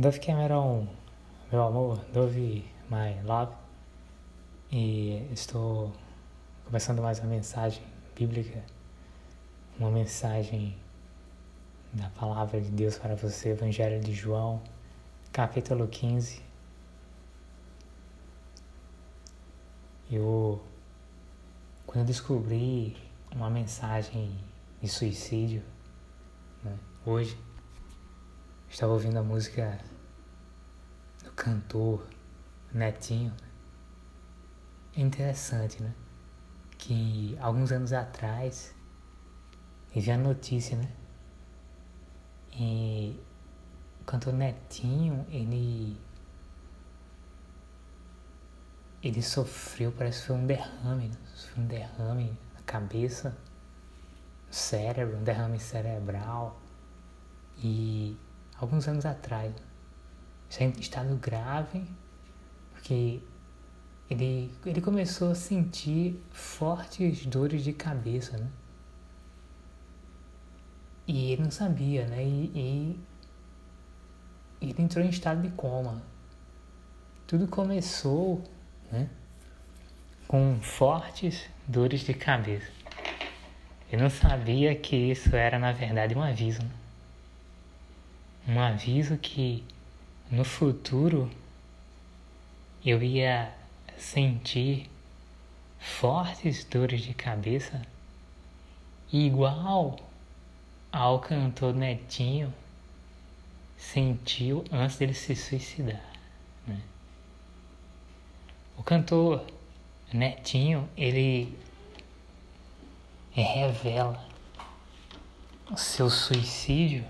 Dove Cameron, meu amor, Dove My Love. E estou começando mais uma mensagem bíblica, uma mensagem da palavra de Deus para você, Evangelho de João, capítulo 15. Eu, quando eu descobri uma mensagem de suicídio, né, hoje, estava ouvindo a música cantor Netinho. É interessante, né? Que alguns anos atrás eu vi a notícia, né? E o cantor Netinho, ele. Ele sofreu, parece que foi um derrame, né? Foi um derrame na cabeça, no cérebro, um derrame cerebral. E alguns anos atrás. Já em estado grave, porque ele, ele começou a sentir fortes dores de cabeça, né? E ele não sabia, né? E, e ele entrou em estado de coma. Tudo começou, né? Com fortes dores de cabeça. Eu não sabia que isso era, na verdade, um aviso. Né? um aviso que no futuro eu ia sentir fortes dores de cabeça igual ao cantor Netinho sentiu antes dele se suicidar. Né? O cantor Netinho, ele revela o seu suicídio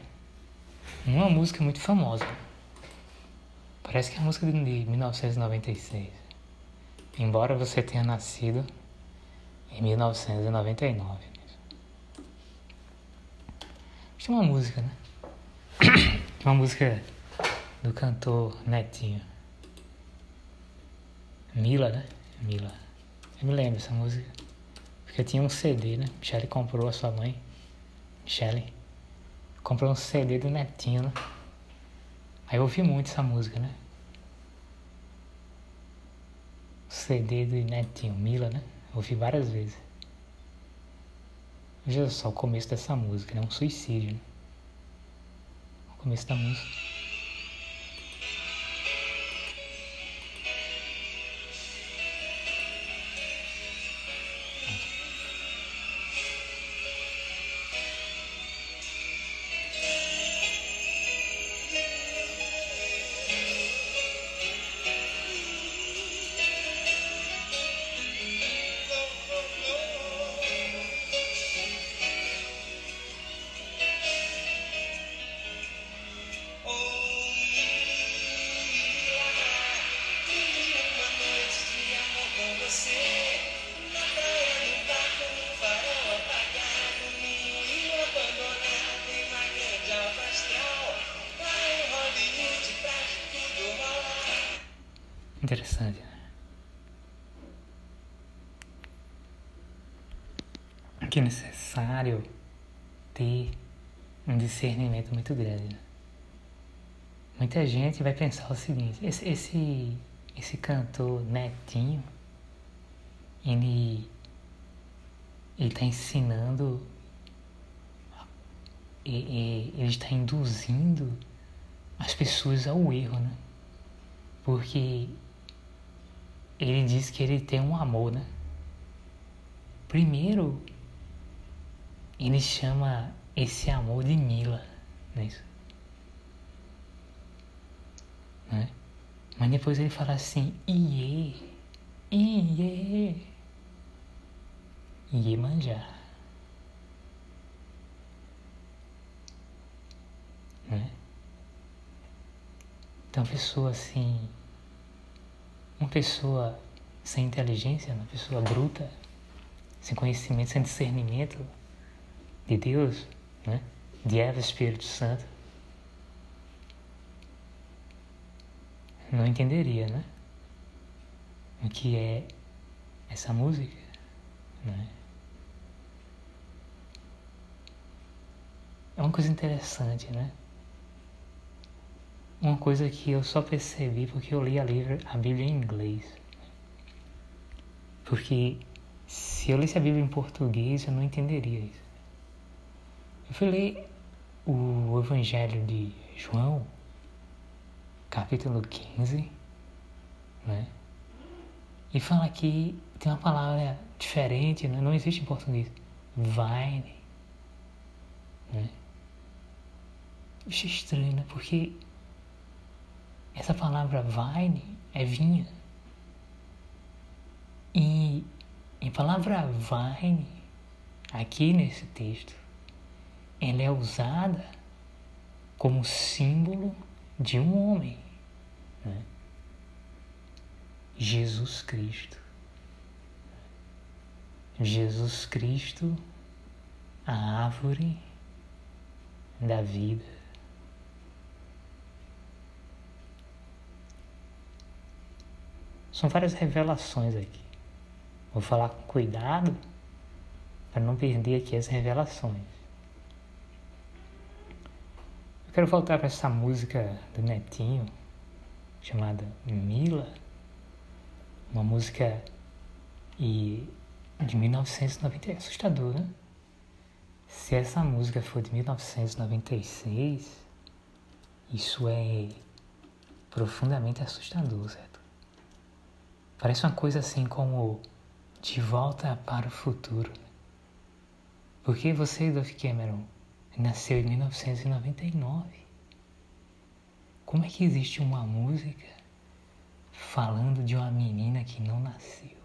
uma música muito famosa. Parece que é a música de 1996. Embora você tenha nascido em 1999. Tinha uma música, né? Uma música do cantor Netinho. Mila, né? Mila. Eu me lembro dessa música. Porque tinha um CD, né? Michelle comprou a sua mãe. Michelle comprei um CD do Netinho, né? Aí eu ouvi muito essa música, né? CD do Netinho, Mila, né? Eu ouvi várias vezes. Veja só o começo dessa música, né? Um suicídio, né? O começo da música. Que é necessário ter um discernimento muito grande. Muita gente vai pensar o seguinte: esse, esse, esse cantor Netinho, ele ele está ensinando, ele está induzindo as pessoas ao erro, né? Porque ele diz que ele tem um amor, né? Primeiro, ele chama esse amor de Mila, não é isso? Né? Mas depois ele fala assim, Iê, Iê, manjar. Né? Então, pessoa assim, uma pessoa sem inteligência, uma pessoa bruta, sem conhecimento, sem discernimento de Deus, né? de Eva Espírito Santo, não entenderia, né? O que é essa música, né? É uma coisa interessante, né? uma coisa que eu só percebi porque eu li a, a Bíblia em inglês. Porque se eu lesse a Bíblia em português, eu não entenderia isso. Eu ler o Evangelho de João, capítulo 15, né? E fala que tem uma palavra diferente, né? não existe em português. Vine. Né? Achei estranho, né? Porque essa palavra vine é vinha. E a palavra vine, aqui nesse texto, ela é usada como símbolo de um homem. Né? Jesus Cristo. Jesus Cristo, a árvore da vida. São várias revelações aqui. Vou falar com cuidado para não perder aqui as revelações. Eu quero voltar para essa música do Netinho chamada Mila, uma música e de 1990, é assustador, né? Se essa música for de 1996, isso é profundamente assustador, certo? Parece uma coisa assim como de volta para o futuro. Porque você, Dolph Cameron, nasceu em 1999. Como é que existe uma música falando de uma menina que não nasceu?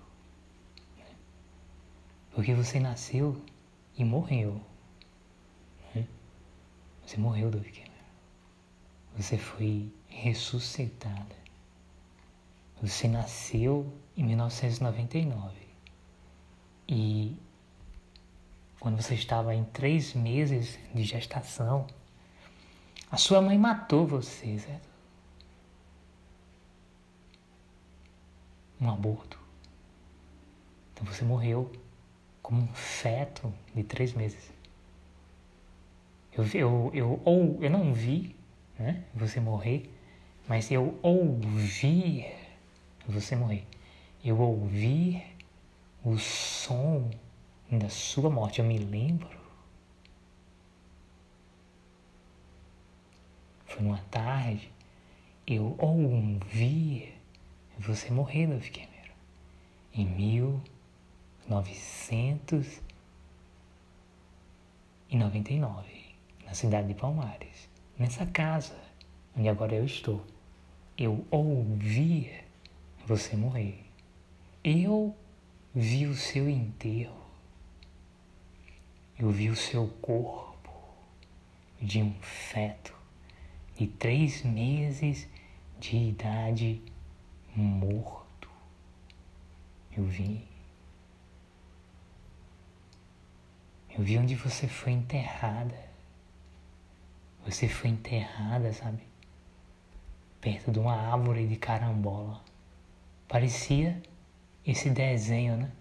Porque você nasceu e morreu. Né? Você morreu, Dolph Cameron. Você foi ressuscitada. Você nasceu em 1999 e quando você estava em três meses de gestação, a sua mãe matou você, certo? Um aborto. Então você morreu como um feto de três meses. Eu, eu, eu, ou eu não vi né, você morrer, mas eu ouvi você morrer. Eu ouvi o som da sua morte, eu me lembro. Foi numa tarde, eu ouvi você morrer, Dolph Cameron, em 1999, na cidade de Palmares, nessa casa onde agora eu estou. Eu ouvi você morrer. Eu vi o seu enterro. Eu vi o seu corpo de um feto de três meses de idade morto. Eu vi. Eu vi onde você foi enterrada. Você foi enterrada, sabe? Perto de uma árvore de carambola. Parecia esse desenho, né?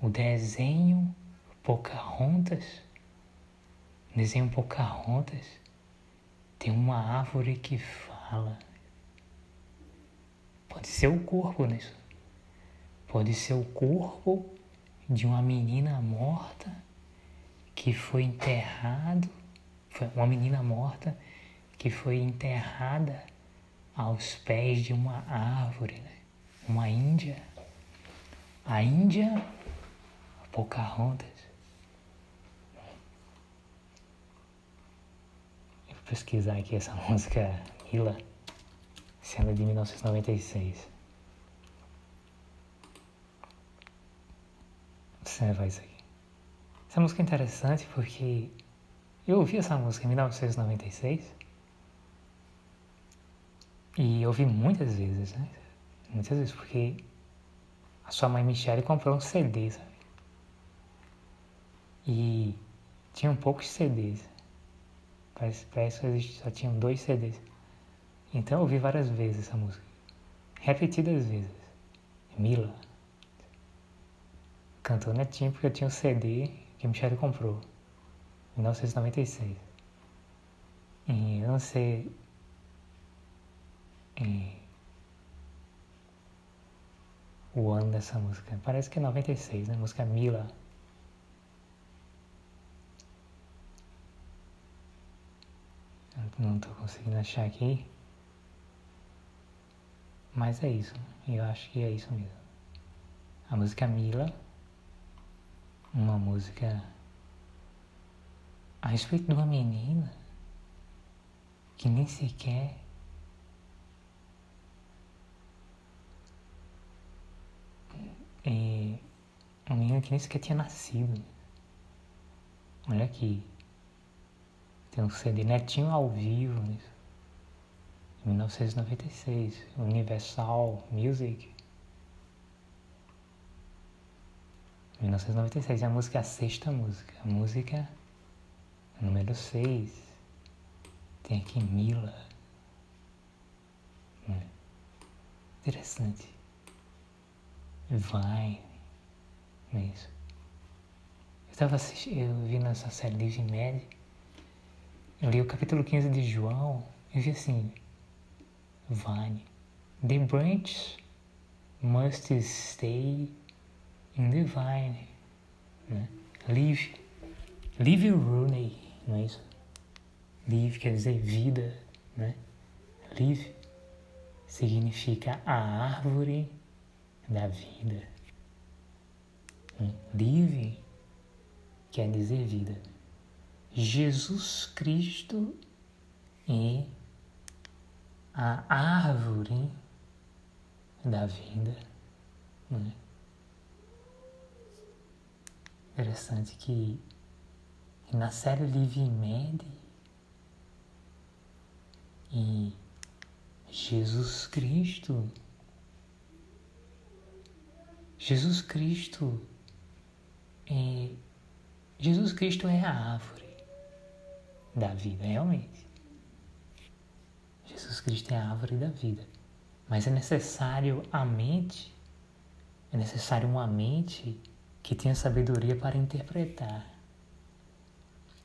O desenho Pocahontas. Desenho Pocahontas tem uma árvore que fala. Pode ser o corpo nisso. Pode ser o corpo de uma menina morta que foi enterrado, foi uma menina morta que foi enterrada aos pés de uma árvore, né? uma Índia. A Índia, Pocahontas. Eu vou pesquisar aqui essa música Mila, sendo de 1996. Observa isso aqui. Essa música é interessante porque eu ouvi essa música em 1996 e ouvi muitas vezes, né? Muitas vezes, porque a sua mãe Michelle comprou um CD, sabe? E tinham poucos CDs. Parece que só tinham dois CDs. Então eu ouvi várias vezes essa música. Repetidas vezes. Mila. Cantou netinho porque eu tinha um CD que a Michelle comprou. Em 1996. E eu não sei é, o ano dessa música. Parece que é 96, né? A música Mila. Não estou conseguindo achar aqui. Mas é isso. Eu acho que é isso mesmo. A música Mila. Uma música a respeito de uma menina que nem sequer é uma menina que nem sequer tinha nascido. Olha aqui. Tem um CD netinho ao vivo, 1996, Universal Music. 1996, a música é a sexta música. A música número 6. Tem aqui Mila. Hum. Interessante. Vai. É isso. Eu estava assistindo, eu vi nessa série Livre Média. Eu li o capítulo 15 de João e vi assim: Vine. The branch must stay in the vine. Né? Live. Live Rooney, não é isso? Live quer dizer vida, né? Live significa a árvore da vida. Live quer dizer vida. Jesus Cristo é a árvore da vida. Né? Interessante que na série Live Med e Jesus Cristo Jesus Cristo é Jesus Cristo é a árvore da vida, realmente. Jesus Cristo é a árvore da vida. Mas é necessário a mente, é necessário uma mente que tenha sabedoria para interpretar.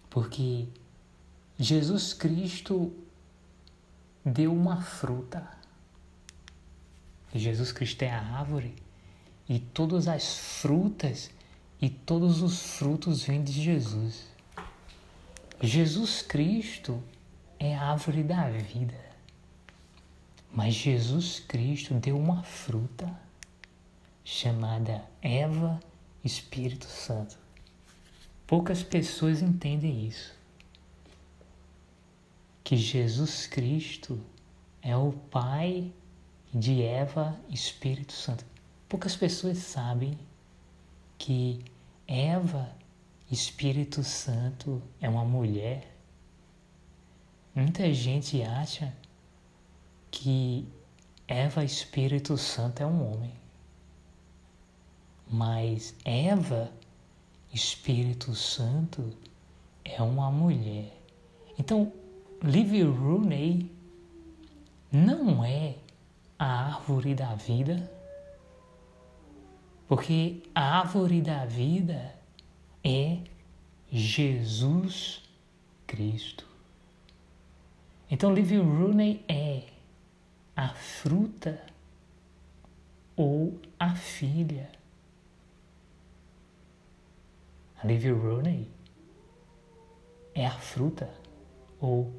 Porque Jesus Cristo deu uma fruta. Jesus Cristo é a árvore e todas as frutas e todos os frutos vêm de Jesus. Jesus Cristo é a árvore da vida. Mas Jesus Cristo deu uma fruta chamada Eva Espírito Santo. Poucas pessoas entendem isso. Que Jesus Cristo é o Pai de Eva Espírito Santo. Poucas pessoas sabem que Eva Espírito Santo é uma mulher. Muita gente acha que Eva Espírito Santo é um homem. Mas Eva Espírito Santo é uma mulher. Então, Liv Rooney não é a árvore da vida, porque a árvore da vida é Jesus Cristo. Então, Liv Rooney é a fruta ou a filha. A Liv Rooney é a fruta ou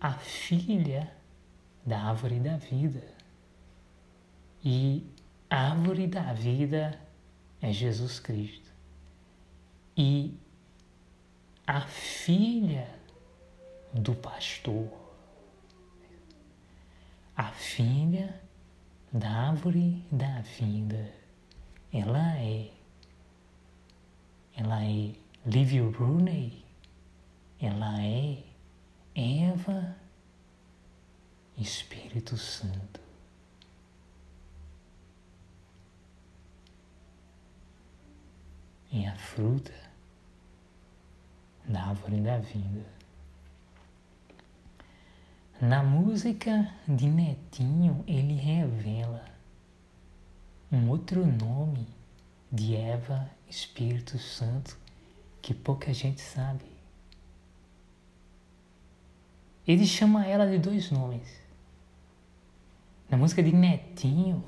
a filha da árvore da vida. E a árvore da vida é Jesus Cristo. E a filha do pastor a filha da árvore da vida. Ela é. Ela é Liv Rooney. Ela é Eva Espírito Santo. É a fruta da árvore da vida. Na música de Netinho, ele revela um outro nome de Eva Espírito Santo que pouca gente sabe. Ele chama ela de dois nomes. Na música de Netinho,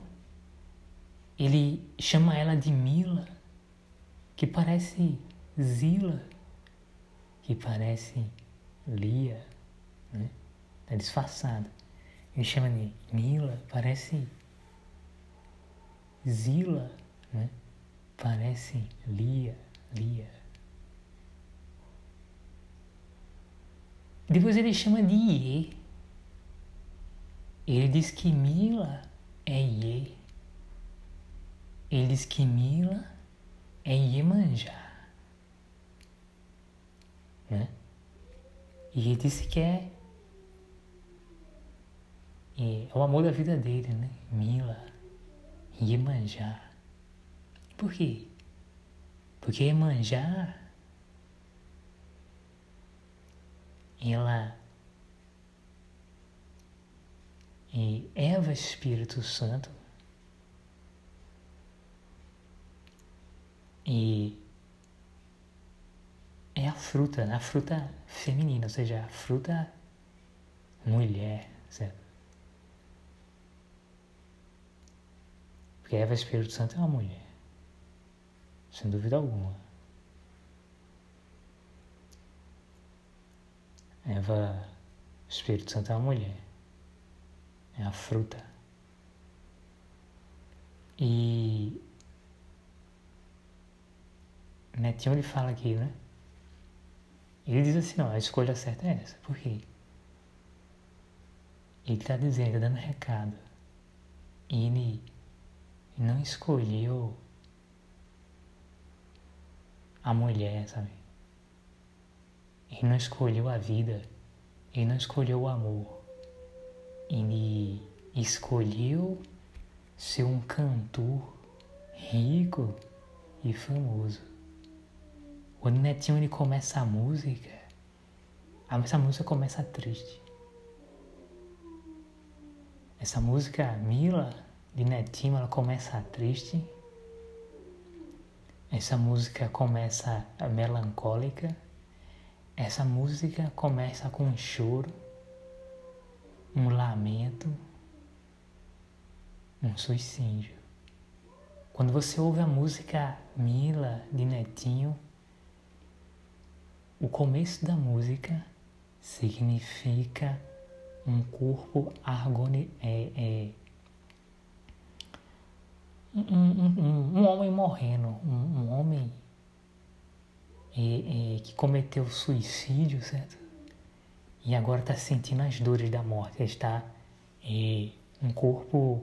ele chama ela de Mila, que parece Zila, que parece Lia, né? Tá disfarçado. Ele chama de Mila, parece Zila, né? Parece Lia, Lia. Depois ele chama de Iê. Ele diz que Mila é Iê. Ele diz que Mila é Iemanjá. Né? E ele disse que é, é o amor da vida dele, né? Mila, Iemanjá. Por quê? Porque Iemanjá ela e Eva Espírito Santo e é a fruta, a fruta feminina, ou seja, a fruta mulher, certo? Porque Eva Espírito Santo é uma mulher, sem dúvida alguma. Eva, Espírito Santo é uma mulher, é a fruta. E Netinho ele fala aqui, né? Ele diz assim, não, a escolha certa é essa. Por quê? Ele está dizendo, está dando recado. Ele não escolheu a mulher, sabe? Ele não escolheu a vida, ele não escolheu o amor. Ele escolheu ser um cantor rico e famoso. Quando Netinho ele começa a música, essa música começa triste. Essa música Mila de Netinho ela começa triste. Essa música começa melancólica. Essa música começa com um choro, um lamento, um suicídio. Quando você ouve a música Mila de Netinho, o começo da música significa um corpo argoni é, é um, um, um, um, homem morrendo, um, homem é, é, que cometeu suicídio, certo? E agora está sentindo as dores da morte. Está é, um corpo.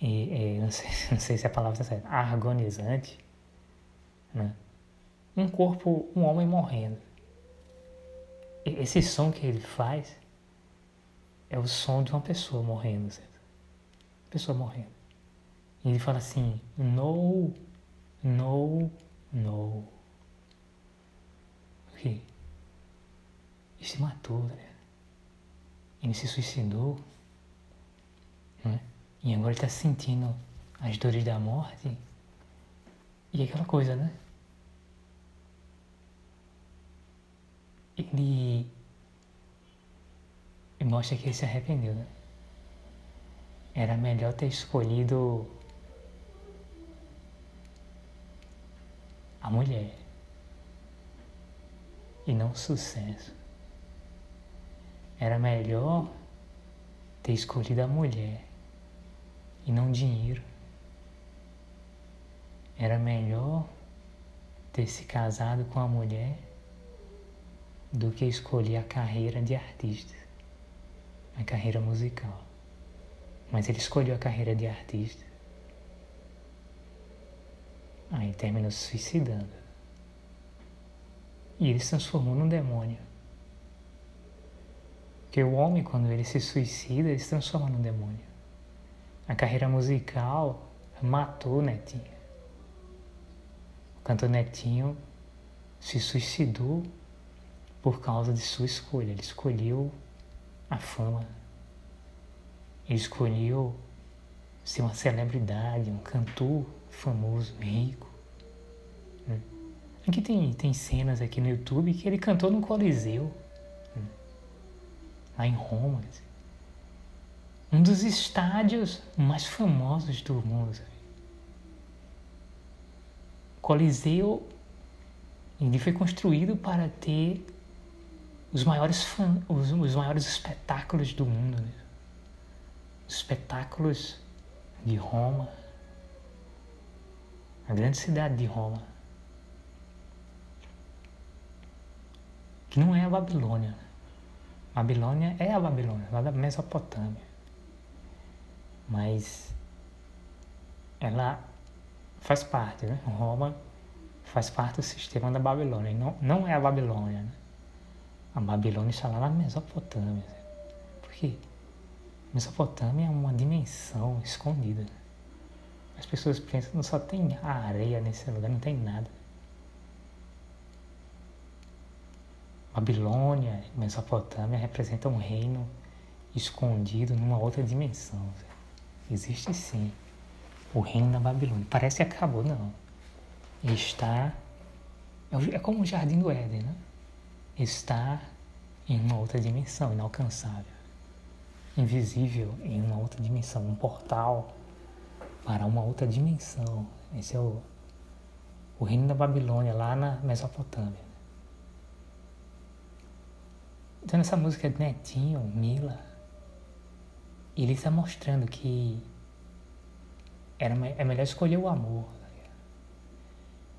É, é, não, sei, não, sei, se a palavra está certa. Agonizante. Né? Um corpo, um homem morrendo. Esse som que ele faz é o som de uma pessoa morrendo, certo? Pessoa morrendo. E ele fala assim: No no, no. O quê? Ele se matou, né? Ele se suicidou. Né? E agora ele está sentindo as dores da morte. E aquela coisa, né? Ele, mostra que ele se arrependeu, né? Era melhor ter escolhido a mulher e não sucesso. Era melhor ter escolhido a mulher e não dinheiro. Era melhor ter se casado com a mulher do que escolher a carreira de artista, a carreira musical. Mas ele escolheu a carreira de artista Aí terminou se suicidando. E ele se transformou num demônio. Porque o homem, quando ele se suicida, ele se transforma num demônio. A carreira musical matou Netinho. O cantor Netinho se suicidou por causa de sua escolha. Ele escolheu a fama. Ele escolheu ser uma celebridade, um cantor famoso, rico. Né? Aqui tem, tem cenas aqui no YouTube que ele cantou no Coliseu, né? lá em Roma. Um dos estádios mais famosos do mundo. Coliseu ele foi construído para ter os maiores, os, os maiores espetáculos do mundo. Né? Os espetáculos de Roma, a grande cidade de Roma. Que não é a Babilônia. Babilônia é a Babilônia, lá da Mesopotâmia. Mas ela faz parte, né? Roma faz parte do sistema da Babilônia. Não, não é a Babilônia. Né? A Babilônia está lá na Mesopotâmia. Por quê? Mesopotâmia é uma dimensão escondida. As pessoas pensam que só tem areia nesse lugar, não tem nada. Babilônia, Mesopotâmia representam um reino escondido numa outra dimensão. Existe sim o reino da Babilônia. Parece que acabou, não. Está. É, é como o jardim do Éden, né? Está em uma outra dimensão, inalcançável, invisível em uma outra dimensão, um portal para uma outra dimensão. Esse é o, o reino da Babilônia, lá na Mesopotâmia. Então, nessa música de Netinho, Mila, ele está mostrando que era, é melhor escolher o amor.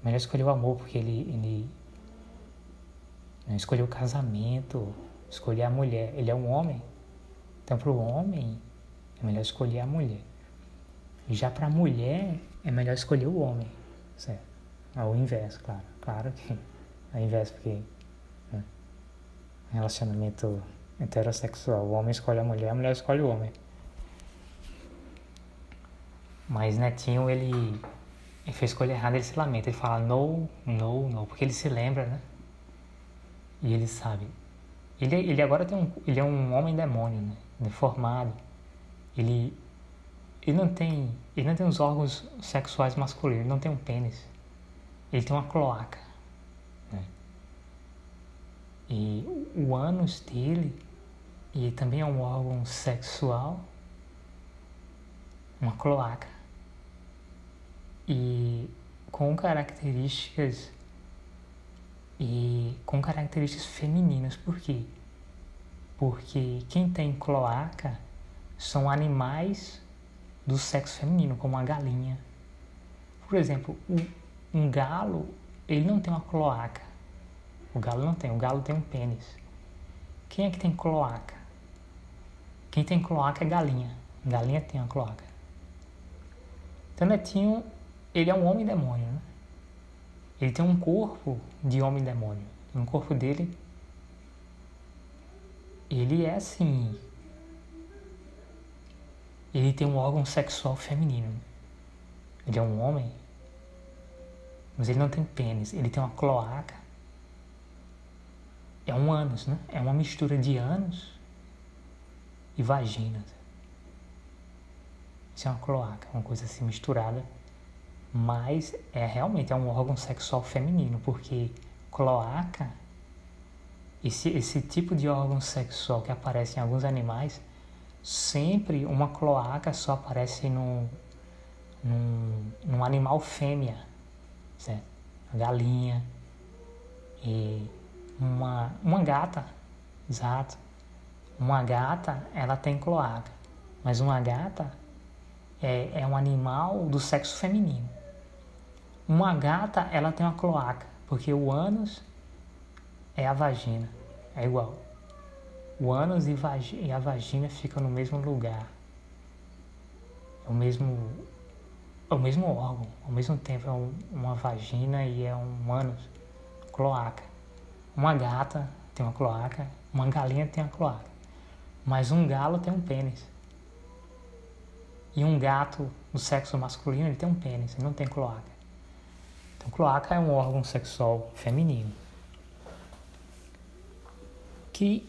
É melhor escolher o amor porque ele, ele né, escolheu o casamento, escolher a mulher. Ele é um homem. Então, para o homem, é melhor escolher a mulher. Já para a mulher, é melhor escolher o homem. Certo? Ao inverso, claro. Claro que ao inverso, porque né, relacionamento heterossexual, o homem escolhe a mulher, a mulher escolhe o homem. Mas Netinho, ele, ele fez escolha errada, ele se lamenta, ele fala no, no, no, porque ele se lembra, né? E ele sabe. Ele, ele agora tem um, ele é um homem demônio, né? Deformado. Ele, ele não tem, ele não tem os órgãos sexuais masculinos, ele não tem um pênis. Ele tem uma cloaca. Né? E o ânus dele, e também é um órgão sexual, uma cloaca e com características e com características femininas. Por quê? Porque quem tem cloaca são animais do sexo feminino, como a galinha. Por exemplo, um galo, ele não tem uma cloaca. O galo não tem, o galo tem um pênis. Quem é que tem cloaca? Quem tem cloaca é galinha. Galinha tem uma cloaca. Então Netinho ele é um homem demônio, né? Ele tem um corpo de homem demônio. No corpo dele, ele é assim. Ele tem um órgão sexual feminino. Ele é um homem, mas ele não tem pênis. Ele tem uma cloaca. É um ânus, né? É uma mistura de ânus e vagina. Isso é uma cloaca, uma coisa assim misturada mas é realmente é um órgão sexual feminino, porque cloaca, esse, esse tipo de órgão sexual que aparece em alguns animais, sempre uma cloaca só aparece num, num, num animal fêmea, certo? A galinha e uma, uma gata, exato. Uma gata, ela tem cloaca, mas uma gata é, é um animal do sexo feminino. Uma gata, ela tem uma cloaca, porque o ânus é a vagina, é igual. O ânus e, e a vagina ficam no mesmo lugar. É o mesmo, é o mesmo órgão, ao mesmo tempo é um, uma vagina e é um ânus, cloaca. Uma gata tem uma cloaca, uma galinha tem uma cloaca. Mas um galo tem um pênis. E um gato do sexo masculino ele tem um pênis, ele não tem cloaca. Então, cloaca é um órgão sexual feminino que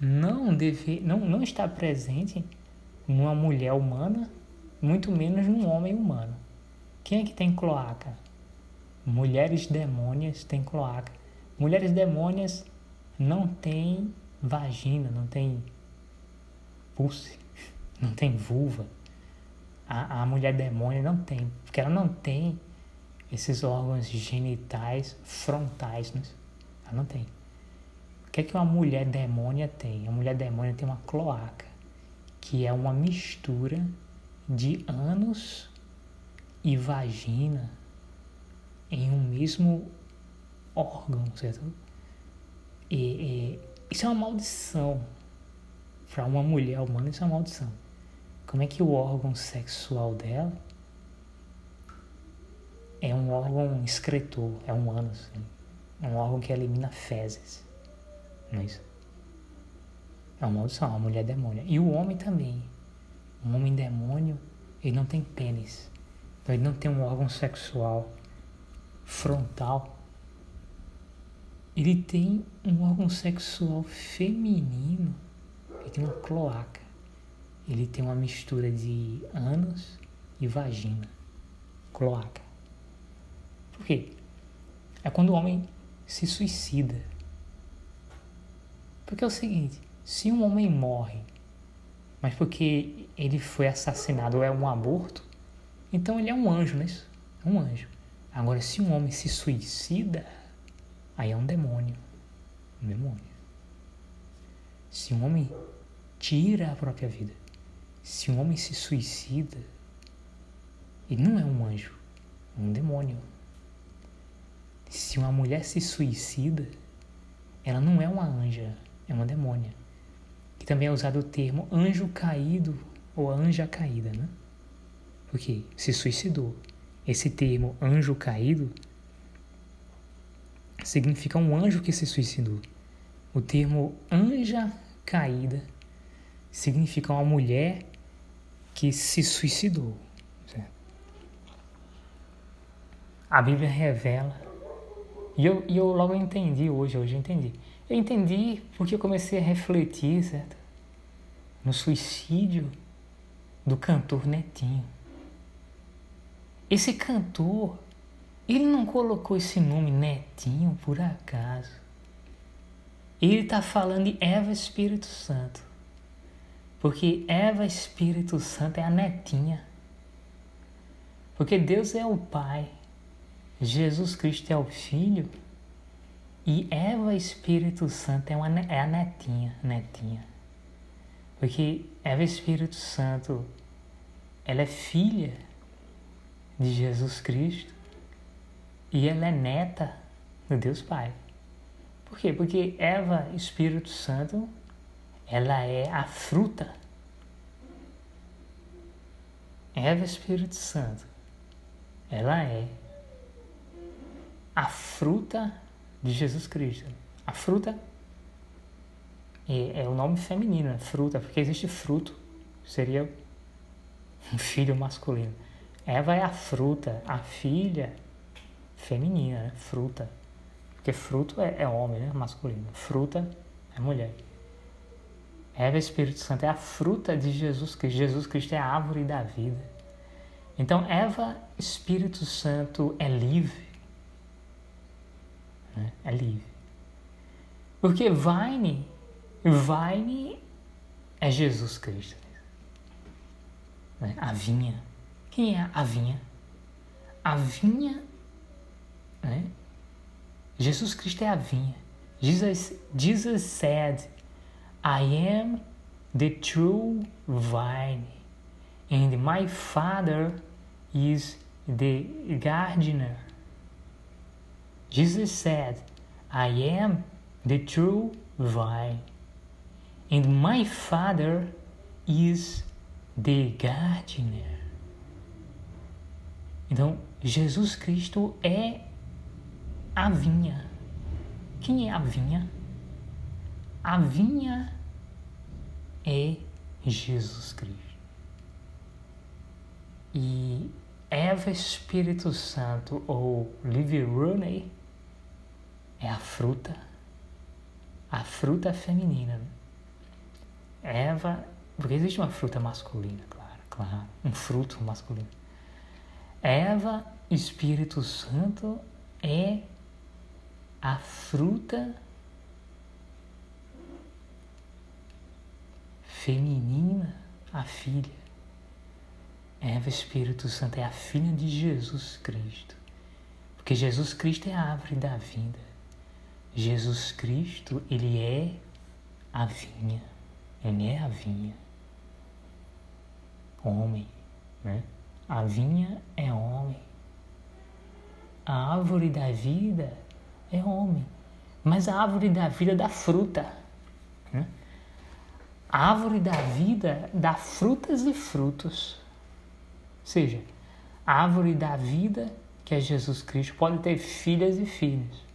não, deve, não, não está presente numa mulher humana, muito menos num homem humano. Quem é que tem cloaca? Mulheres demônias têm cloaca. Mulheres demônias não têm vagina, não têm pulse. não tem vulva. A, a mulher demônio não tem, porque ela não tem esses órgãos genitais frontais, né? ela não tem. O que é que uma mulher demônia tem? A mulher demônia tem uma cloaca, que é uma mistura de ânus e vagina em um mesmo órgão, certo? E, e isso é uma maldição. Para uma mulher humana, isso é uma maldição. Como é que o órgão sexual dela é um órgão excretor, é um ânus, é um órgão que elimina fezes. Não é isso? É uma maldição, é uma mulher demônia. E o homem também. Um homem demônio, ele não tem pênis. Então ele não tem um órgão sexual frontal. Ele tem um órgão sexual feminino. Ele tem uma cloaca. Ele tem uma mistura de ânus e vagina. Cloaca. Por quê? É quando o homem se suicida. Porque é o seguinte, se um homem morre, mas porque ele foi assassinado ou é um aborto, então ele é um anjo, não é isso? É um anjo. Agora, se um homem se suicida, aí é um demônio. Um demônio. Se um homem tira a própria vida, se um homem se suicida, ele não é um anjo, é um demônio. Se uma mulher se suicida, ela não é uma anja, é uma demônia. Que também é usado o termo anjo caído ou anja caída, né? Porque se suicidou. Esse termo anjo caído significa um anjo que se suicidou. O termo anja caída significa uma mulher que se suicidou. A Bíblia revela, e eu, e eu logo entendi hoje, hoje eu entendi. Eu entendi porque eu comecei a refletir, certo? No suicídio do cantor Netinho. Esse cantor, ele não colocou esse nome Netinho por acaso. Ele está falando de Eva Espírito Santo. Porque Eva Espírito Santo é a netinha. Porque Deus é o Pai, Jesus Cristo é o Filho e Eva Espírito Santo é, uma, é a netinha, netinha. Porque Eva Espírito Santo, ela é filha de Jesus Cristo e ela é neta do Deus Pai. Por quê? Porque Eva, Espírito Santo, ela é a fruta. Eva, Espírito Santo, ela é a fruta de Jesus Cristo. A fruta é, é o nome feminino, é fruta, porque existe fruto, seria um filho masculino. Eva é a fruta, a filha feminina, né? fruta. Porque fruto é, é homem, né? masculino. Fruta é mulher. Eva Espírito Santo é a fruta de Jesus Cristo. Jesus Cristo é a árvore da vida. Então, Eva Espírito Santo é livre. Né? É livre. Porque Vine, Vine é Jesus Cristo. Né? A vinha quem é a vinha? A vinha, né? Jesus Cristo é a vinha. Jesus, Jesus said, I am the true vine, and my Father is the gardener. Jesus said, I am the true vine, and my Father is the gardener. Então, Jesus Cristo é a vinha. Quem é a vinha? A vinha é Jesus Cristo. E Eva Espírito Santo ou Livy Rooney é a fruta, a fruta feminina. Eva, porque existe uma fruta masculina, claro, claro, um fruto masculino. Eva, Espírito Santo, é a fruta feminina, a filha. Eva Espírito Santo é a filha de Jesus Cristo. Porque Jesus Cristo é a árvore da vida. Jesus Cristo, ele é a vinha. Ele é a vinha. Homem, né? A vinha é homem. A árvore da vida é homem. Mas a árvore da vida dá fruta. Né? A árvore da vida dá frutas e frutos. Ou seja, a árvore da vida, que é Jesus Cristo, pode ter filhas e filhos.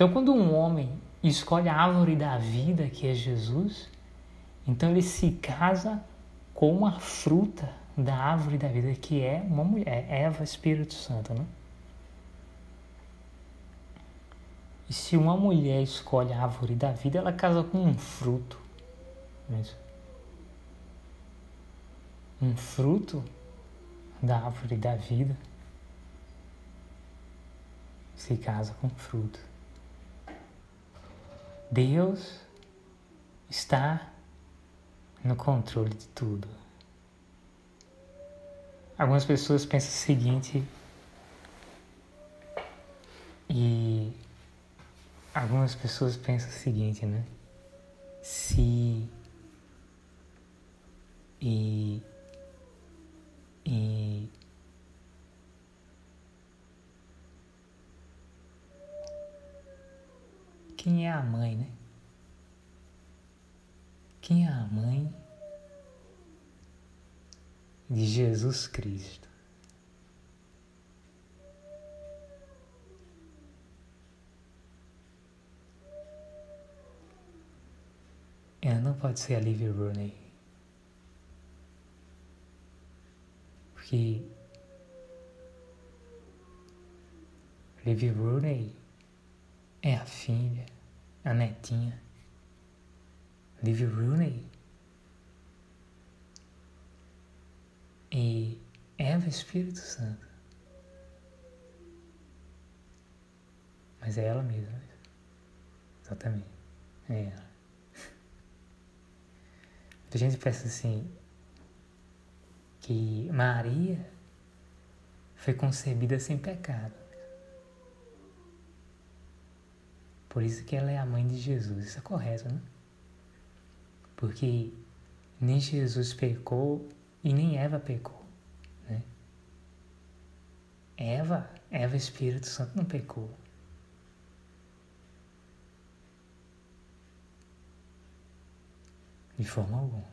Então, quando um homem escolhe a árvore da vida, que é Jesus, então ele se casa com uma fruta da árvore da vida, que é uma mulher, Eva Espírito Santo, né? E se uma mulher escolhe a árvore da vida, ela casa com um fruto. Mesmo. Um fruto da árvore da vida se casa com fruto. Deus está no controle de tudo. Algumas pessoas pensam o seguinte, e algumas pessoas pensam o seguinte, né? Se e e quem é a mãe, né? Quem é a mãe de Jesus Cristo? Ela não pode ser a Livy Rooney. Porque Livy Rooney é a filha, a netinha. Livy Rooney e Eva Espírito Santo. Mas é ela mesma. Exatamente. É ela. A gente pensa assim que Maria foi concebida sem pecado. Por isso que ela é a mãe de Jesus. Isso é correto, né? Porque nem Jesus pecou e nem Eva pecou. Né? Eva, Eva Espírito Santo não pecou. De forma alguma.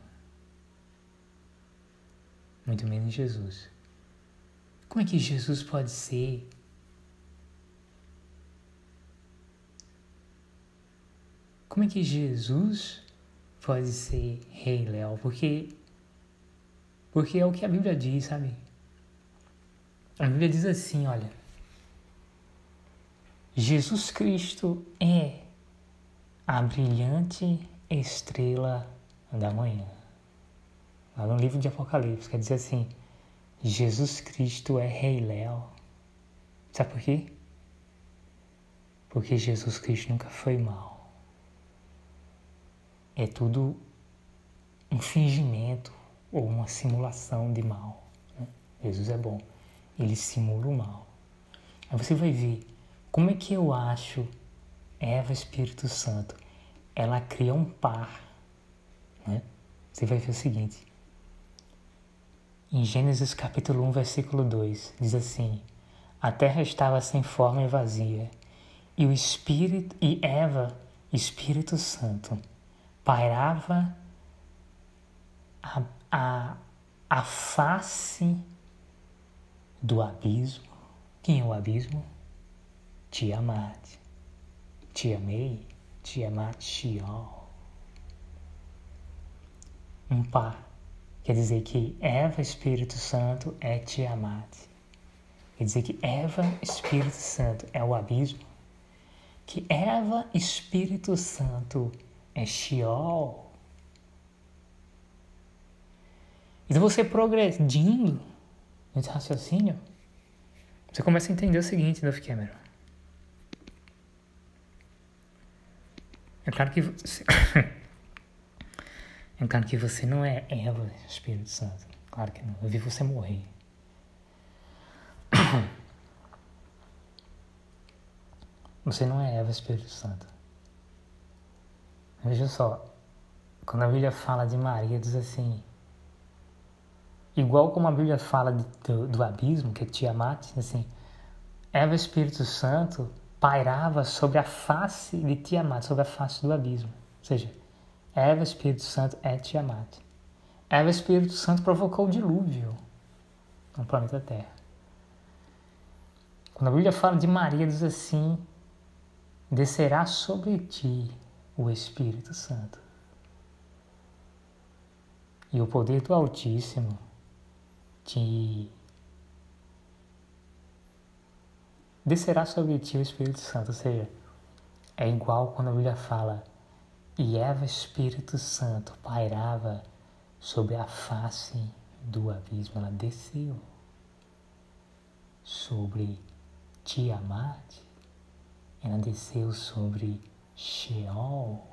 Muito menos Jesus. Como é que Jesus pode ser Como é que Jesus pode ser rei Léo? Porque porque é o que a Bíblia diz, sabe? A Bíblia diz assim, olha, Jesus Cristo é a brilhante estrela da manhã. Lá no livro de Apocalipse, quer dizer assim, Jesus Cristo é Rei Léo. Sabe por quê? Porque Jesus Cristo nunca foi mal. É tudo um fingimento ou uma simulação de mal. Né? Jesus é bom, ele simula o mal. Aí você vai ver como é que eu acho Eva Espírito Santo. Ela cria um par né? Você vai ver o seguinte. Em Gênesis capítulo 1, versículo 2, diz assim: A terra estava sem forma e vazia, e o Espírito e Eva, Espírito Santo, pairava a, a, a face do abismo. Quem é o abismo? Tiamat. Te amei, Tiamat Shiol um par. Quer dizer que Eva, Espírito Santo, é Tiamat. Quer dizer que Eva, Espírito Santo, é o abismo. Que Eva, Espírito Santo, é Sheol. Então você progredindo nesse raciocínio, você começa a entender o seguinte, Duff Cameron. É claro que você... É claro que você não é Eva, Espírito Santo. Claro que não. Eu vi você morrer. Você não é Eva, Espírito Santo. Veja só, quando a Bíblia fala de Maria, diz assim: igual como a Bíblia fala de, do, do, abismo, que é Tiamat, assim, Eva Espírito Santo pairava sobre a face de Tiamat, sobre a face do abismo. Ou seja, Eva Espírito Santo é Tiamat. Eva Espírito Santo provocou o dilúvio no planeta Terra. Quando a Bíblia fala de Maria, diz assim: descerá sobre ti o Espírito Santo. E o poder do Altíssimo te descerá sobre ti o Espírito Santo, ou seja, é igual quando a Bíblia fala e Eva Espírito Santo pairava sobre a face do abismo, ela desceu sobre Tiamat, ela desceu sobre Sheol,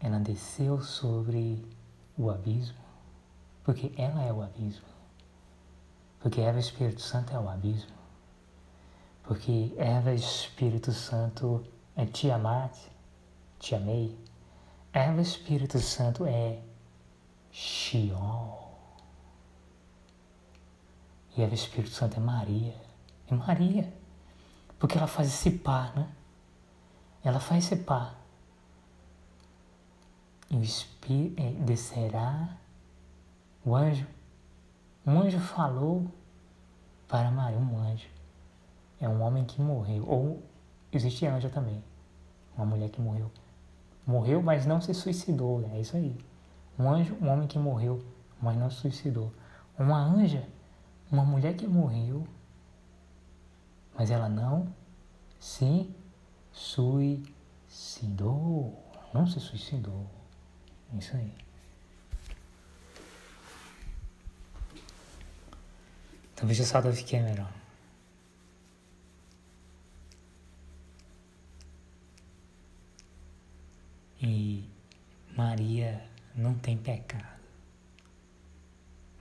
ela desceu sobre o abismo, porque ela é o abismo. Porque Eva Espírito Santo é o abismo. Porque Eva Espírito Santo é Tiamat, te amei. Eva Espírito Santo é Sheol. E Eva Espírito Santo é Maria. É Maria. Porque ela faz esse par, né? Ela faz esse par. E o Espírito é, descerá o anjo um anjo falou para Maria, um anjo. É um homem que morreu. Ou existe anjo também. Uma mulher que morreu. Morreu, mas não se suicidou. É isso aí. Um anjo, um homem que morreu, mas não se suicidou. Uma anja, uma mulher que morreu, mas ela não se suicidou. Não se suicidou. É isso aí. Talvez o saldo fique melhor. E Maria não tem pecado.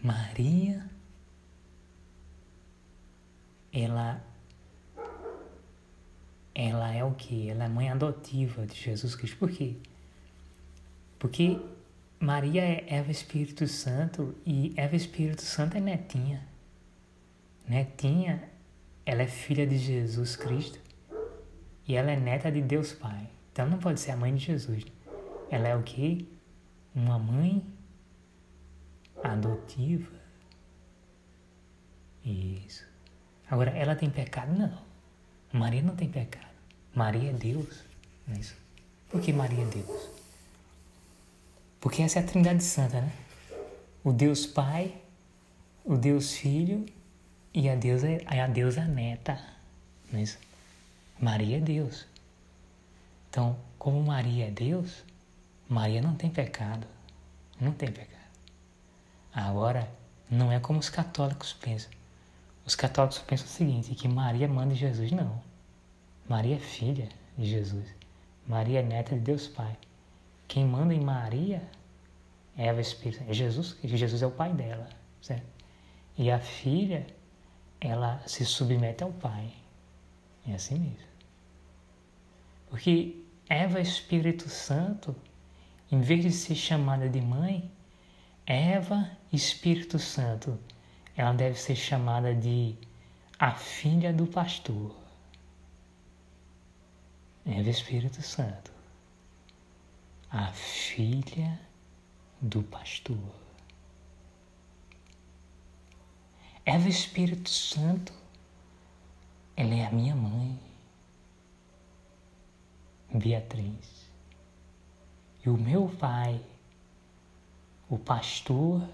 Maria, ela, ela é o que? Ela é mãe adotiva de Jesus Cristo. Por quê? Porque Maria é Eva Espírito Santo e Eva Espírito Santo é netinha. Netinha, ela é filha de Jesus Cristo e ela é neta de Deus Pai. Então não pode ser a mãe de Jesus. Ela é o que? Uma mãe adotiva. Isso. Agora, ela tem pecado? Não. Maria não tem pecado. Maria é Deus. Não é isso? Por que Maria é Deus? Porque essa é a Trindade Santa, né? O Deus Pai, o Deus Filho e a deusa a deusa neta. Não é isso? Maria é Deus. Então, como Maria é Deus, Maria não tem pecado. Não tem pecado. Agora, não é como os católicos pensam. Os católicos pensam o seguinte, que Maria manda Jesus. Não. Maria é filha de Jesus. Maria é neta de Deus Pai. Quem manda em Maria é o Espírito. É Jesus, Jesus é o pai dela. Certo? E a filha ela se submete ao Pai. É assim mesmo. Porque Eva Espírito Santo, em vez de ser chamada de mãe, Eva Espírito Santo, ela deve ser chamada de a filha do pastor. Eva Espírito Santo, a filha do pastor. É Espírito Santo, ela é a minha mãe, Beatriz. E o meu pai, o pastor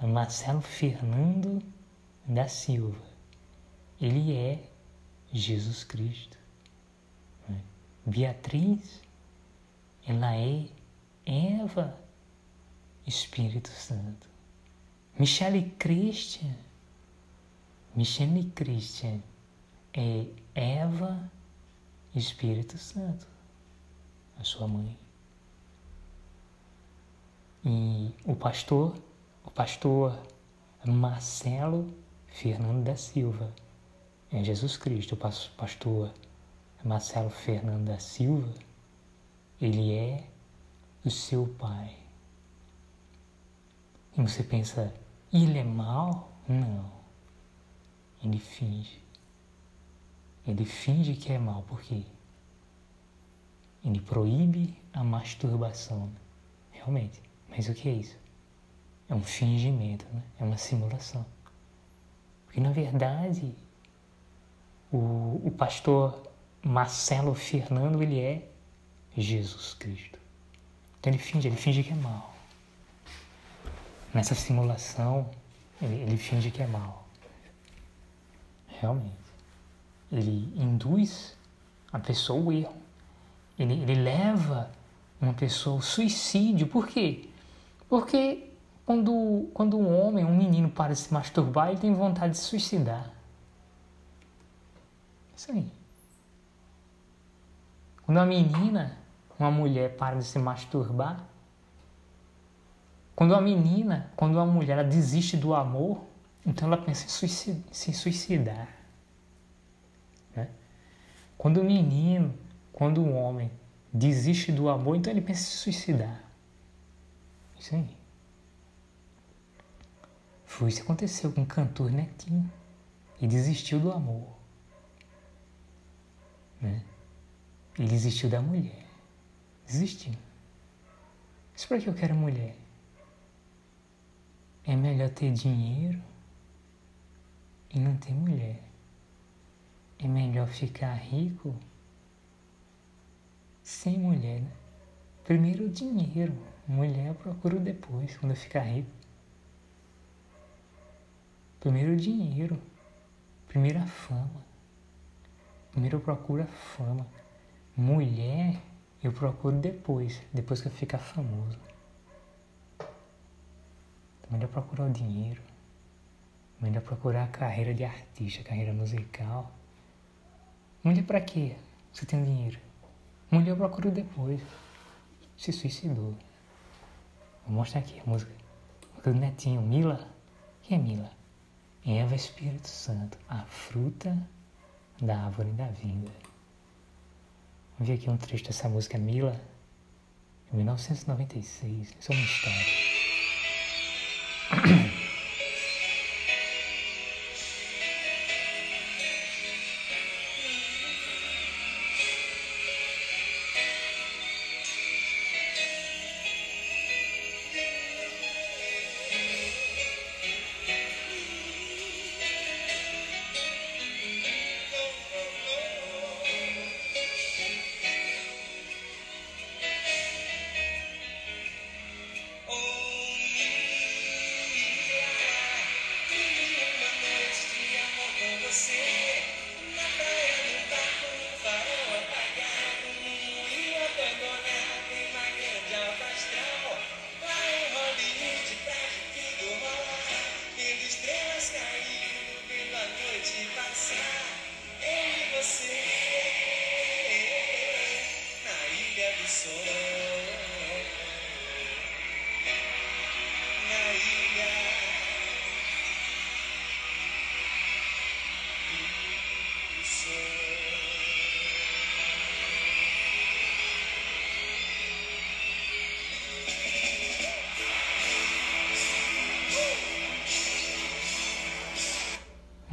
Marcelo Fernando da Silva, ele é Jesus Cristo. Beatriz, ela é Eva, Espírito Santo. Michele Christian, Michele Christian é Eva Espírito Santo, a sua mãe. E o pastor, o pastor Marcelo Fernando da Silva, é Jesus Cristo, o pastor Marcelo Fernando da Silva, ele é o seu pai. E você pensa, ele é mal? Não. Ele finge. Ele finge que é mal, por quê? Ele proíbe a masturbação. Realmente. Mas o que é isso? É um fingimento, né? é uma simulação. Porque na verdade o, o pastor Marcelo Fernando ele é Jesus Cristo. Então ele finge, ele finge que é mal. Nessa simulação, ele, ele finge que é mal. Realmente. Ele induz a pessoa ao erro. Ele, ele leva uma pessoa ao suicídio. Por quê? Porque quando, quando um homem, um menino para de se masturbar, ele tem vontade de se suicidar. Isso aí. Quando uma menina, uma mulher para de se masturbar, quando uma menina, quando uma mulher ela desiste do amor, então ela pensa em. Se suicidar né? Quando o menino, quando o homem desiste do amor, então ele pensa em se suicidar. Isso aí. Foi isso que aconteceu com o cantor Netinho. E desistiu do amor. Né? Ele desistiu da mulher. Desistiu. Isso para que eu quero mulher? É melhor ter dinheiro e não ter mulher. É melhor ficar rico sem mulher. Né? Primeiro o dinheiro, mulher eu procuro depois, quando eu ficar rico. Primeiro o dinheiro, primeiro a fama. Primeiro eu procuro a fama. Mulher eu procuro depois, depois que eu ficar famoso. Melhor procurar o dinheiro. Melhor procurar a carreira de artista, a carreira musical. Mulher para quê? Você tem dinheiro. Mulher procura depois. Se suicidou. Vou mostrar aqui a música. Do netinho, Mila. Quem é Mila? Eva Espírito Santo, a fruta da árvore da vida. Ver aqui um trecho dessa música Mila, em 1996. Isso é uma história.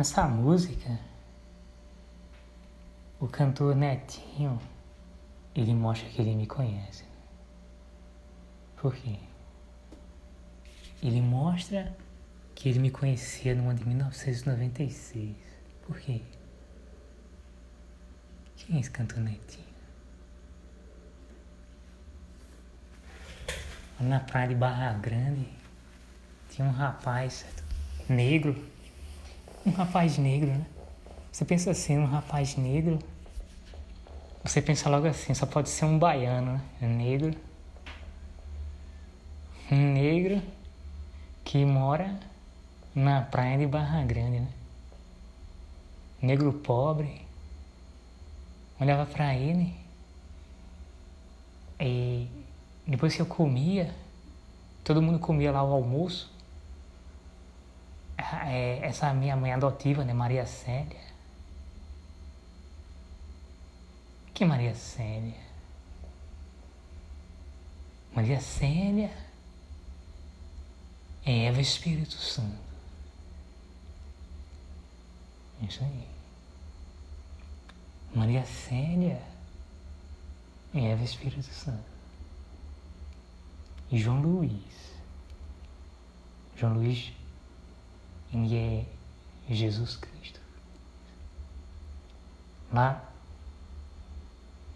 Nessa música, o cantor Netinho, ele mostra que ele me conhece. Por quê? Ele mostra que ele me conhecia no ano de 1996. Por quê? Quem é esse cantor Netinho? Na praia de Barra Grande tinha um rapaz negro um rapaz negro, né? Você pensa assim, um rapaz negro, você pensa logo assim, só pode ser um baiano, né? Negro. Um negro que mora na praia de Barra Grande, né? Negro pobre. Olhava para ele e depois que eu comia, todo mundo comia lá o almoço. É, essa minha mãe adotiva, né, Maria Célia. Que Maria Célia? Maria Célia é Eva Espírito Santo. Isso aí. Maria Célia é Eva Espírito Santo. E João Luiz. João Luiz, ele é Jesus Cristo. Lá,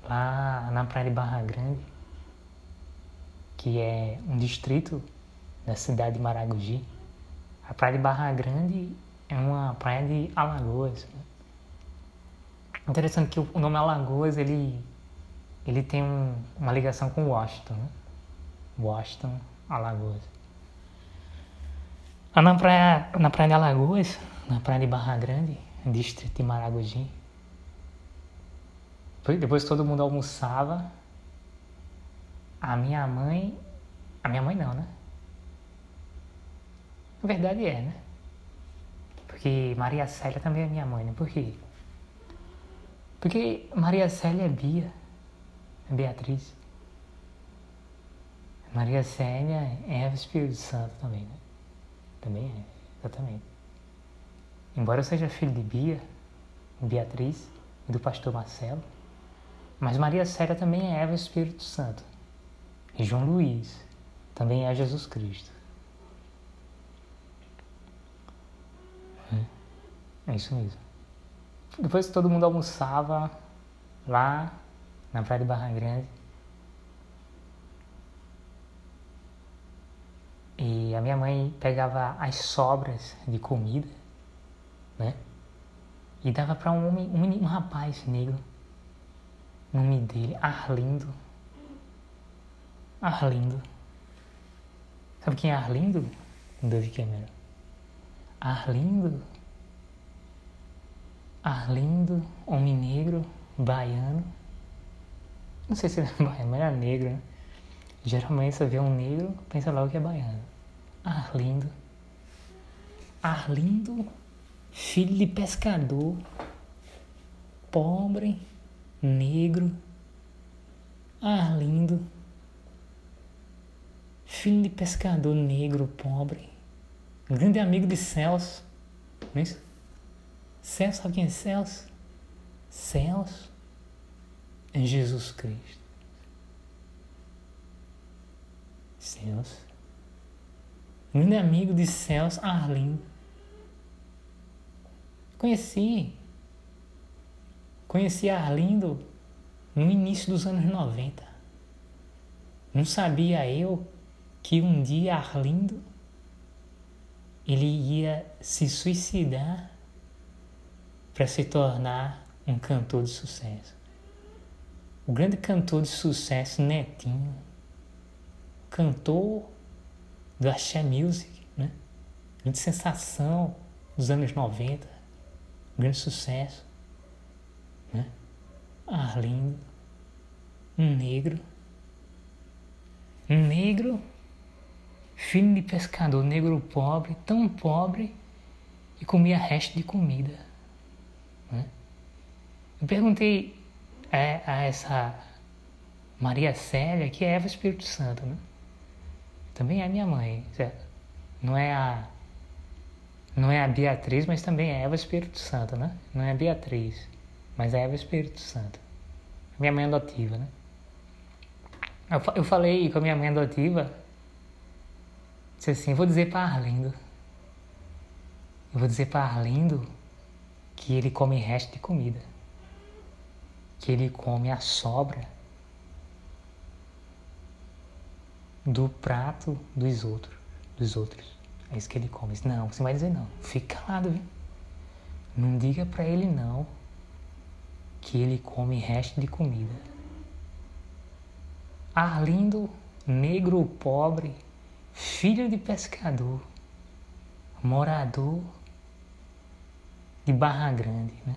lá na Praia de Barra Grande, que é um distrito da cidade de Maragogi, a Praia de Barra Grande é uma praia de Alagoas. Interessante que o nome Alagoas ele, ele tem um, uma ligação com Washington. Né? Washington, Alagoas. Ah, na praia, na praia de Alagoas, na praia de Barra Grande, distrito de Maragogi, depois todo mundo almoçava, a minha mãe, a minha mãe não, né? Na verdade é, né? Porque Maria Célia também é minha mãe, né? Por quê? Porque Maria Célia é Bia, é Beatriz. Maria Célia é o Espírito Santo também, né? Também é, exatamente. Embora eu seja filho de Bia, Beatriz e do pastor Marcelo, mas Maria Célia também é Eva Espírito Santo. E João Luiz também é Jesus Cristo. É, é isso mesmo. Depois que todo mundo almoçava lá na Praia de Barra Grande, E a minha mãe pegava as sobras de comida, né? E dava para um homem, um, um rapaz negro. O nome dele, Arlindo. Arlindo. Sabe quem é Arlindo? David Cameron. Arlindo. Arlindo, homem negro, baiano. Não sei se ele é baiano, mas era negro, né? Geralmente você vê um negro, pensa logo que é baiano. Arlindo. Arlindo, filho de pescador, pobre, negro. Arlindo, filho de pescador negro, pobre, grande amigo de Celso. Não é isso? Celso, sabe quem é Celso? Celso é Jesus Cristo. Celso. Grande amigo de Celso Arlindo. Conheci. Conheci Arlindo no início dos anos 90. Não sabia eu que um dia Arlindo ele ia se suicidar para se tornar um cantor de sucesso. O grande cantor de sucesso Netinho cantor do Axé Music, né? Grande sensação dos anos 90, grande sucesso, né? Arlindo, um negro, um negro, filho de pescador, negro pobre, tão pobre que comia resto de comida. Né? Eu perguntei a, a essa Maria Célia, que é Eva Espírito Santo, né? Também é minha mãe? Não é a não é a Beatriz, mas também é Eva Espírito Santo, né? Não é a Beatriz, mas é Eva Espírito Santo. Minha mãe adotiva, né? Eu falei com a minha mãe adotiva, disse assim, vou dizer para Arlindo, eu vou dizer para Arlindo que ele come resto de comida, que ele come a sobra do prato dos outros, dos outros. É isso que ele come. Não, você vai dizer não. Fica calado, viu? Não diga para ele não que ele come resto de comida. Arlindo, negro pobre, filho de pescador, morador de Barra Grande, né?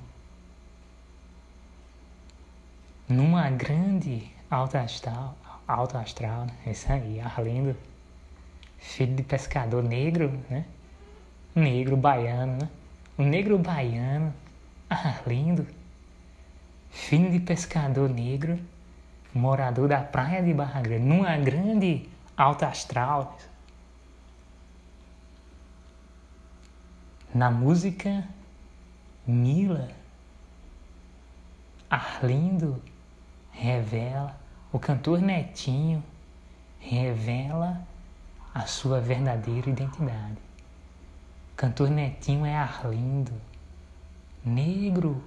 Numa grande alta astral, alto astral, né? Isso aí, Arlindo. filho de pescador negro, né? Negro baiano, né? O negro baiano, Arlindo, filho de pescador negro, morador da praia de Barra Grande, numa grande alta astral. Na música Mila, Arlindo revela, o cantor Netinho revela a sua verdadeira identidade. O cantor Netinho é Arlindo, negro,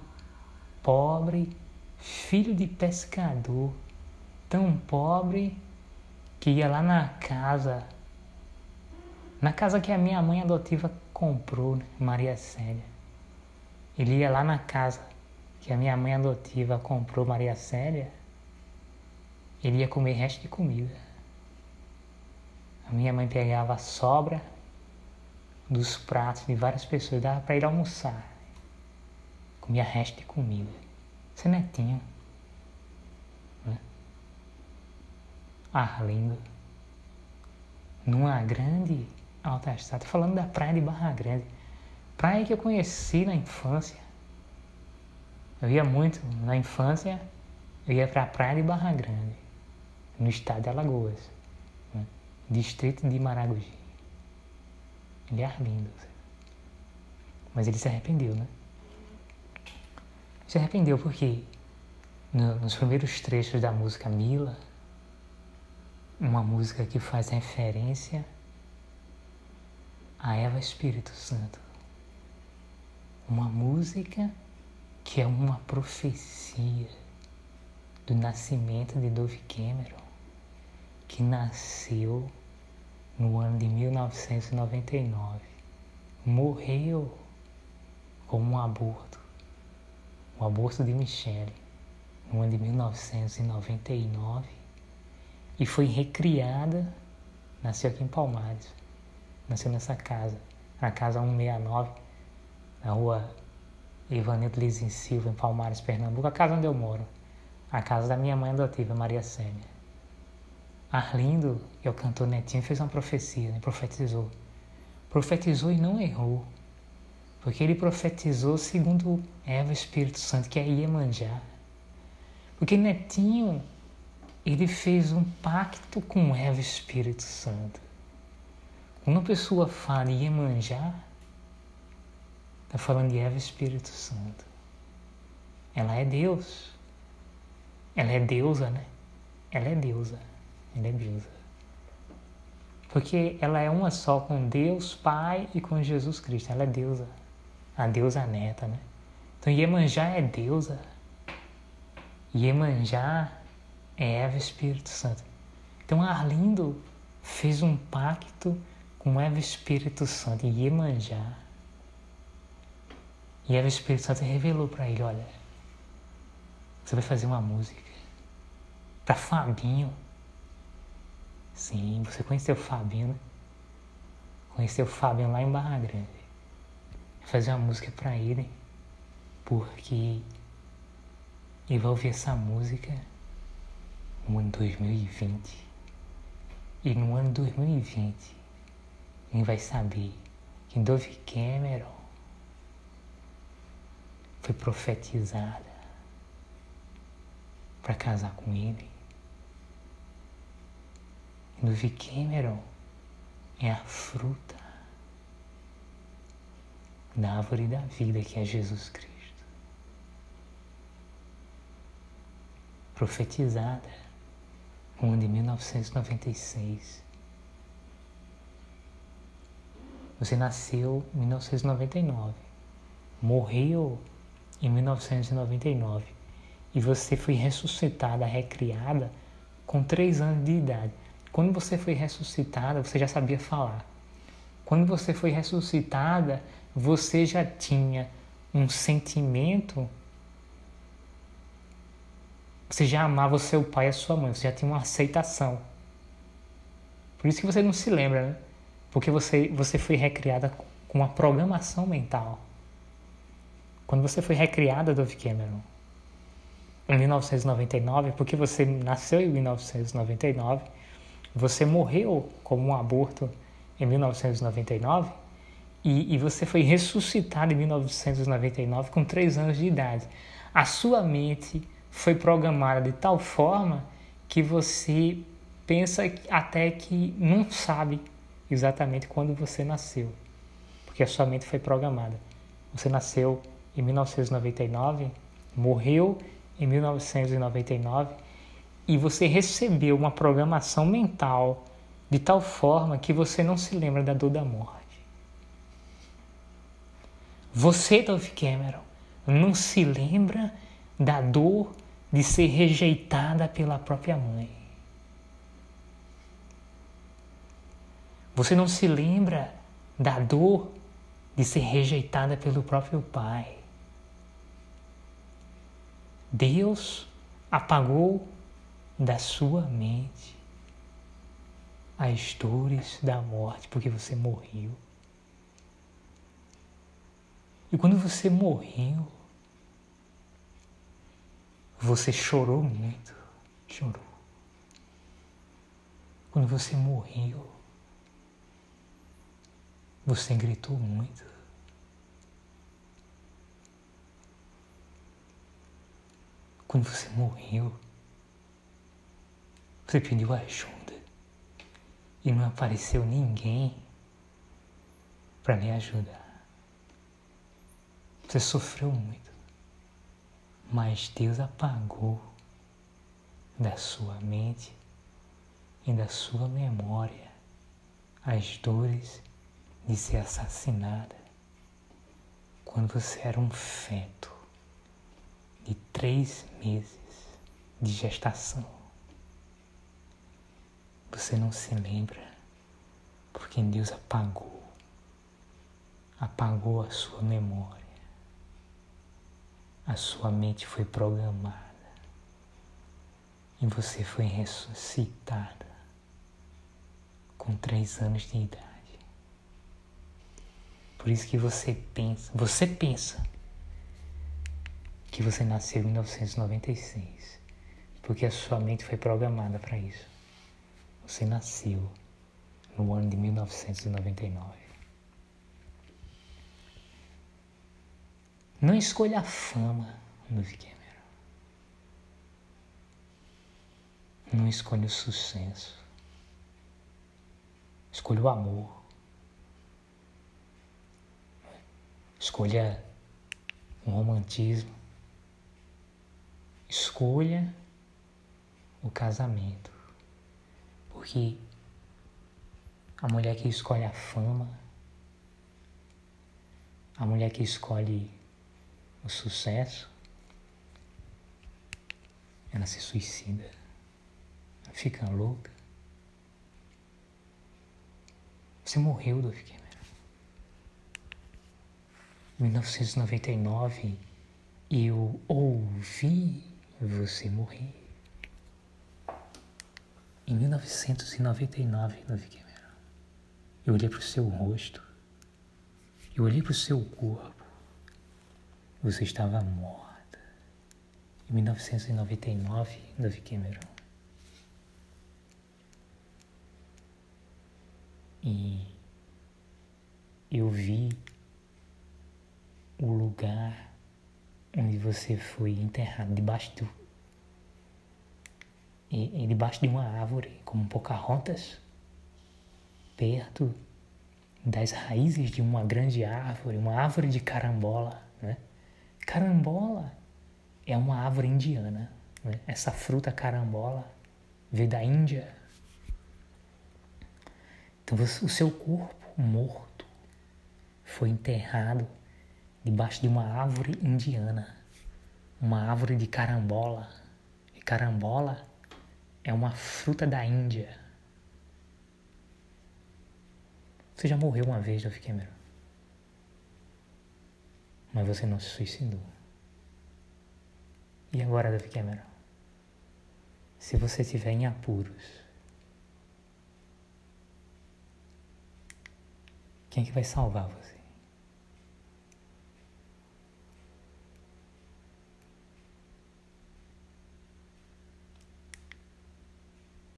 pobre, filho de pescador, tão pobre que ia lá na casa, na casa que a minha mãe adotiva comprou, né? Maria Célia. Ele ia lá na casa que a minha mãe adotiva comprou Maria Célia, ele ia comer resto de comida. A minha mãe pegava a sobra dos pratos de várias pessoas, dava para ir almoçar. Comia resto de comida. Você é netinho. Né? Arlindo. Numa grande alta estrada. falando da praia de Barra Grande. Praia que eu conheci na infância. Eu ia muito na infância, eu ia para a praia de Barra Grande, no estado de Alagoas, né? distrito de Maragogi. Ele é lindo. Mas ele se arrependeu, né? Se arrependeu porque no, nos primeiros trechos da música Mila, uma música que faz referência a Eva Espírito Santo. Uma música que é uma profecia do nascimento de Dove Cameron, que nasceu no ano de 1999. Morreu com um aborto, o aborto de Michelle, no ano de 1999, e foi recriada, nasceu aqui em Palmares, nasceu nessa casa, na casa 169, na rua Ivanildo em Silva, em Palmares, Pernambuco, a casa onde eu moro. A casa da minha mãe adotiva, Maria Sêmia. Arlindo, que é o cantor Netinho, fez uma profecia, né? profetizou. Profetizou e não errou. Porque ele profetizou segundo Eva Espírito Santo, que é Iemanjá. Porque Netinho, ele fez um pacto com Eva Espírito Santo. Quando uma pessoa fala Iemanjá, Está falando de Eva Espírito Santo. Ela é Deus. Ela é deusa, né? Ela é deusa. Ela é. Porque ela é uma só com Deus Pai e com Jesus Cristo. Ela é deusa. A deusa neta, né? Então Iemanjá é deusa. Iemanjá é Eva Espírito Santo. Então Arlindo fez um pacto com Eva Espírito Santo Iemanjá. E o Espírito Santo revelou para ele: olha, você vai fazer uma música para Fabinho. Sim, você conheceu o Fabinho, né? Conheceu o Fabinho lá em Barra Grande. Fazer uma música para ele, porque ele vai ouvir essa música no ano 2020. E no ano 2020 ele vai saber que Dove Cameron foi profetizada para casar com ele. No Cameron é a fruta da árvore da vida que é Jesus Cristo. Profetizada no ano de 1996. Você nasceu em 1999, morreu em 1999 e você foi ressuscitada, recriada com três anos de idade. Quando você foi ressuscitada, você já sabia falar. Quando você foi ressuscitada, você já tinha um sentimento. Você já amava o seu pai e a sua mãe, você já tinha uma aceitação. Por isso que você não se lembra, né? Porque você, você foi recriada com uma programação mental. Quando você foi recriada, Dove Cameron, em 1999, porque você nasceu em 1999, você morreu como um aborto em 1999 e, e você foi ressuscitado em 1999 com 3 anos de idade. A sua mente foi programada de tal forma que você pensa até que não sabe exatamente quando você nasceu, porque a sua mente foi programada. Você nasceu em 1999, morreu em 1999 e você recebeu uma programação mental de tal forma que você não se lembra da dor da morte. Você, Dove Cameron, não se lembra da dor de ser rejeitada pela própria mãe. Você não se lembra da dor de ser rejeitada pelo próprio pai. Deus apagou da sua mente as dores da morte porque você morreu. E quando você morreu, você chorou muito, chorou. Quando você morreu, você gritou muito. Quando você morreu, você pediu ajuda e não apareceu ninguém para me ajudar. Você sofreu muito mas Deus apagou da sua mente e da sua memória as dores de ser assassinada quando você era um feto de três meses de gestação. Você não se lembra porque Deus apagou, apagou a sua memória a sua mente foi programada e você foi ressuscitada com três anos de idade. Por isso que você pensa, você pensa que você nasceu em 1996, porque a sua mente foi programada para isso. Você nasceu no ano de 1999. Não escolha a fama, Luiz Cameron. Não escolha o sucesso. Escolha o amor. Escolha o romantismo. Escolha o casamento. Porque a mulher que escolhe a fama, a mulher que escolhe o sucesso, ela se suicida, ela fica louca. Você morreu, Dove Cameron. Em 1999, eu ouvi você morrer. Em 1999, Dove Cameron, eu olhei para o seu rosto, eu olhei para o seu corpo, você estava morta. Em 1999, Dove Cameron. E eu vi o lugar onde você foi enterrado debaixo do e, e debaixo de uma árvore, como Pocahontas, perto das raízes de uma grande árvore, uma árvore de carambola, né? Carambola é uma árvore indiana. Né? Essa fruta carambola veio da Índia. Então o seu corpo morto foi enterrado debaixo de uma árvore indiana, uma árvore de carambola. E carambola é uma fruta da Índia. Você já morreu uma vez, Dove Cameron? mas você não se suicidou. E agora, David Cameron? Se você estiver em apuros, quem é que vai salvar você?